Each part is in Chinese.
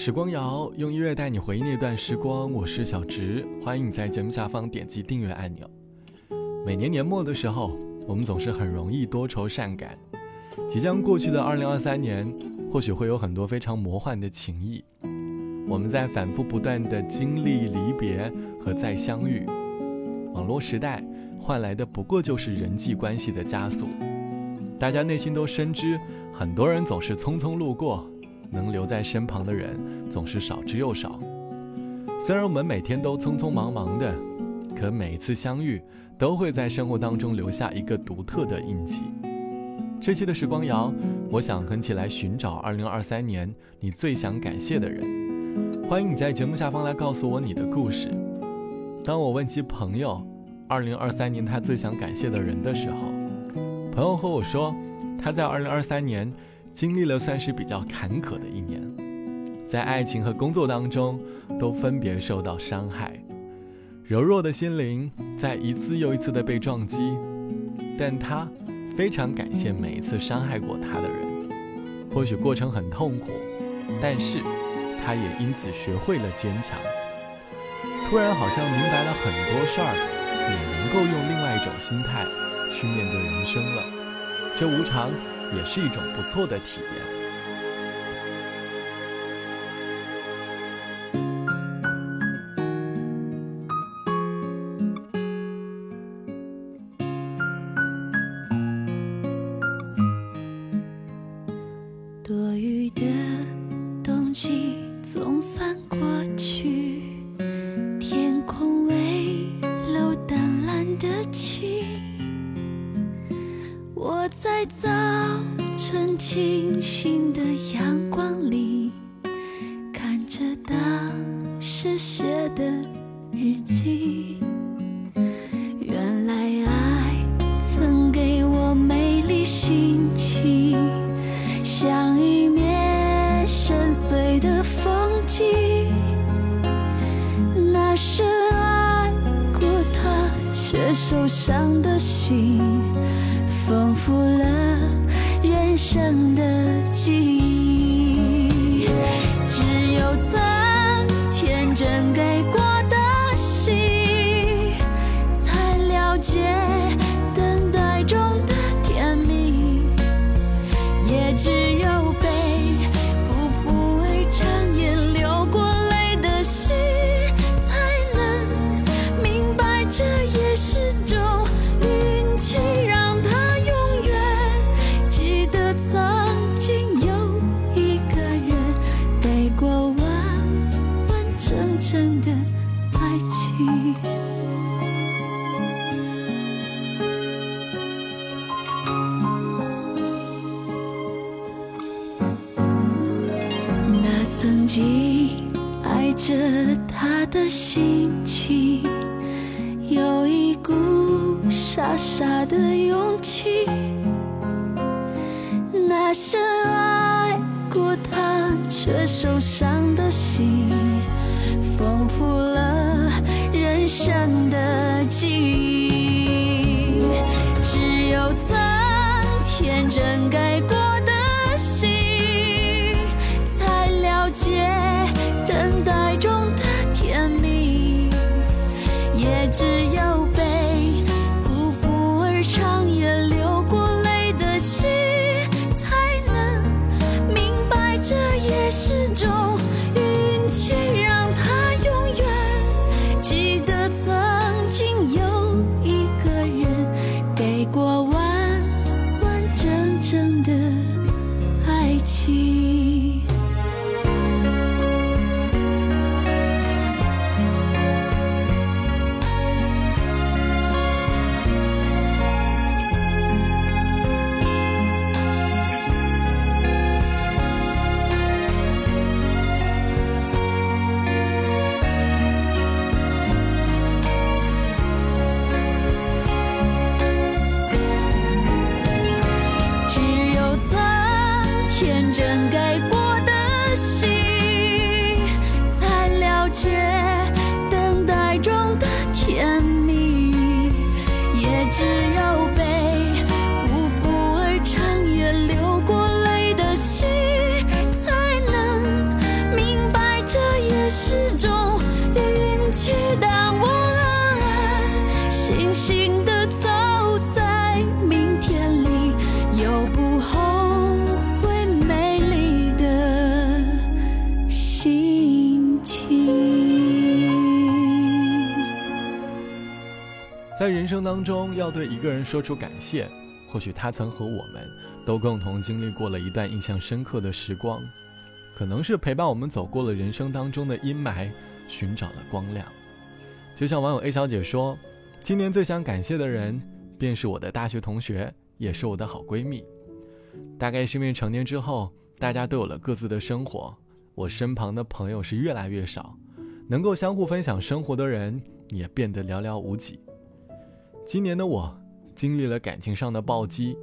时光谣用音乐带你回忆那段时光，我是小植，欢迎你在节目下方点击订阅按钮。每年年末的时候，我们总是很容易多愁善感。即将过去的2023年，或许会有很多非常魔幻的情谊。我们在反复不断的经历离别和再相遇。网络时代换来的不过就是人际关系的加速。大家内心都深知，很多人总是匆匆路过。能留在身旁的人总是少之又少。虽然我们每天都匆匆忙忙的，可每一次相遇都会在生活当中留下一个独特的印记。这期的时光谣，我想和起来寻找2023年你最想感谢的人。欢迎你在节目下方来告诉我你的故事。当我问及朋友2023年他最想感谢的人的时候，朋友和我说，他在2023年。经历了算是比较坎坷的一年，在爱情和工作当中都分别受到伤害，柔弱的心灵在一次又一次的被撞击，但他非常感谢每一次伤害过他的人。或许过程很痛苦，但是他也因此学会了坚强。突然好像明白了很多事儿，也能够用另外一种心态去面对人生了。这无常。也是一种不错的体验。多余的冬季总算过曾经爱着他的心情，有一股傻傻的勇气。那深爱过他却受伤的心，丰富了人生的记忆。只有曾天真给深爱过的心，才了解等待中的甜蜜；也只有被辜负而长夜流过泪的心，才能明白这也是种运气。但我安安心心。在人生当中，要对一个人说出感谢，或许他曾和我们都共同经历过了一段印象深刻的时光，可能是陪伴我们走过了人生当中的阴霾，寻找了光亮。就像网友 A 小姐说：“今年最想感谢的人，便是我的大学同学，也是我的好闺蜜。大概是因为成年之后，大家都有了各自的生活，我身旁的朋友是越来越少，能够相互分享生活的人也变得寥寥无几。今年的我，经历了感情上的暴击，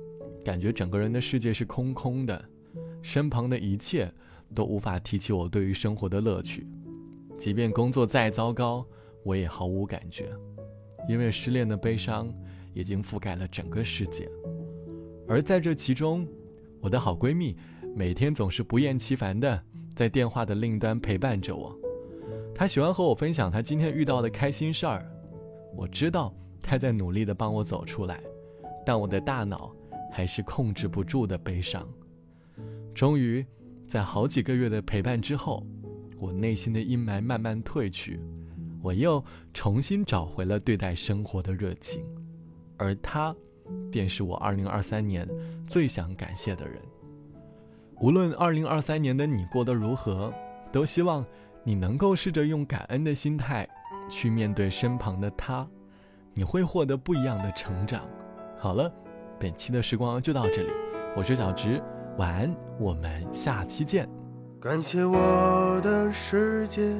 感觉整个人的世界是空空的，身旁的一切都无法提起我对于生活的乐趣，即便工作再糟糕。”我也毫无感觉，因为失恋的悲伤已经覆盖了整个世界。而在这其中，我的好闺蜜每天总是不厌其烦的在电话的另一端陪伴着我。她喜欢和我分享她今天遇到的开心事儿。我知道他在努力的帮我走出来，但我的大脑还是控制不住的悲伤。终于，在好几个月的陪伴之后，我内心的阴霾慢慢褪去。我又重新找回了对待生活的热情，而他，便是我2023年最想感谢的人。无论2023年的你过得如何，都希望你能够试着用感恩的心态去面对身旁的他，你会获得不一样的成长。好了，本期的时光就到这里，我是小直，晚安，我们下期见。感谢我的世界。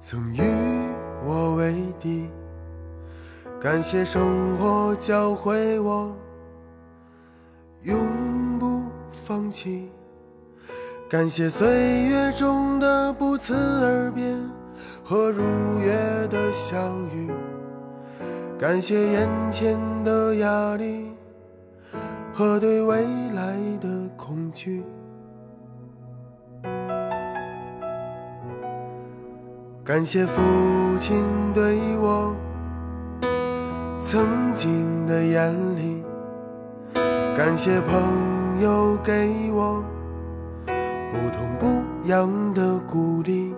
曾与我为敌，感谢生活教会我永不放弃，感谢岁月中的不辞而别和如约的相遇，感谢眼前的压力和对未来的恐惧。感谢父亲对我曾经的严厉，感谢朋友给我不痛不痒的鼓励，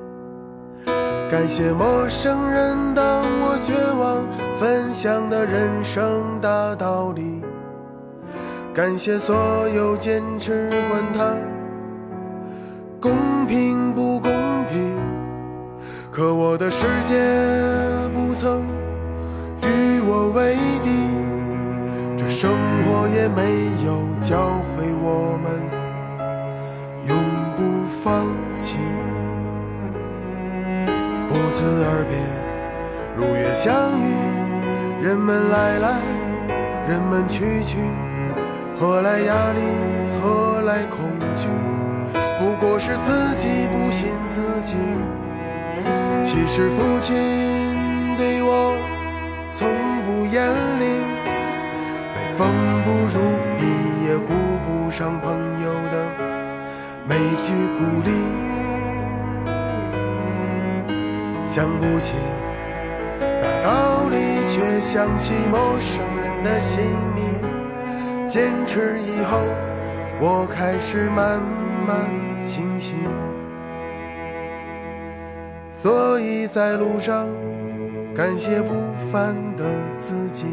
感谢陌生人当我绝望分享的人生大道理，感谢所有坚持管他公平不公平。可我的世界不曾与我为敌，这生活也没有教会我们人们来来，人们去去，何来压力？何来恐惧？不过是自己不信自己。其实父亲对我从不严厉，每逢不如意也顾不上朋友的每句鼓励。想不起想起陌生人的姓名。坚持以后，我开始慢慢清醒。所以在路上，感谢不凡的自己。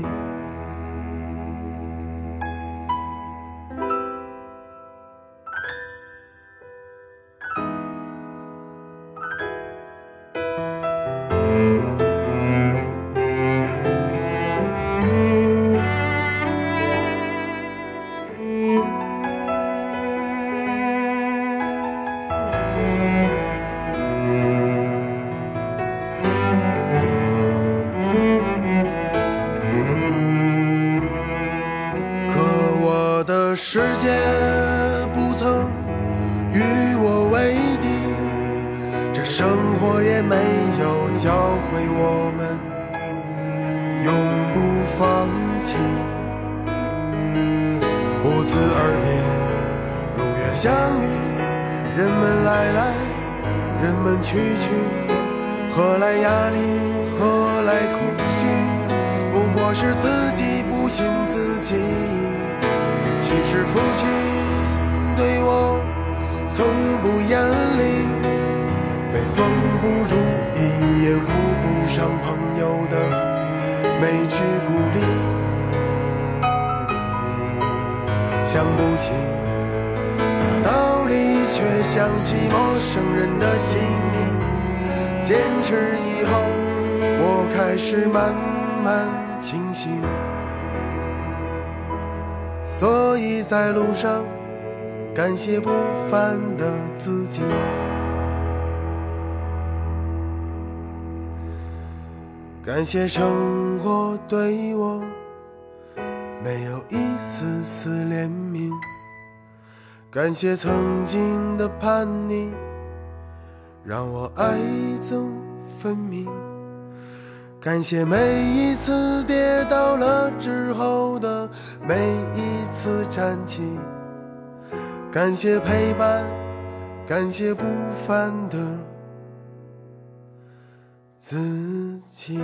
也不曾与我为敌，这生活也没有教会我们永不放弃。不辞而别，如约相遇，人们来来，人们去去，何来压力？何来恐惧？不过是自己不信自己。对我从不严厉，每逢不如意也顾不上朋友的每句鼓励，想不起道理，却想起陌生人的姓名。坚持以后，我开始慢慢清醒，所以在路上感谢不凡的自己。感谢生活对我没有一丝丝怜悯，感谢曾经的叛逆，让我爱憎分明。感谢每一次跌倒了之后的每一次站起，感谢陪伴，感谢不凡的。自己。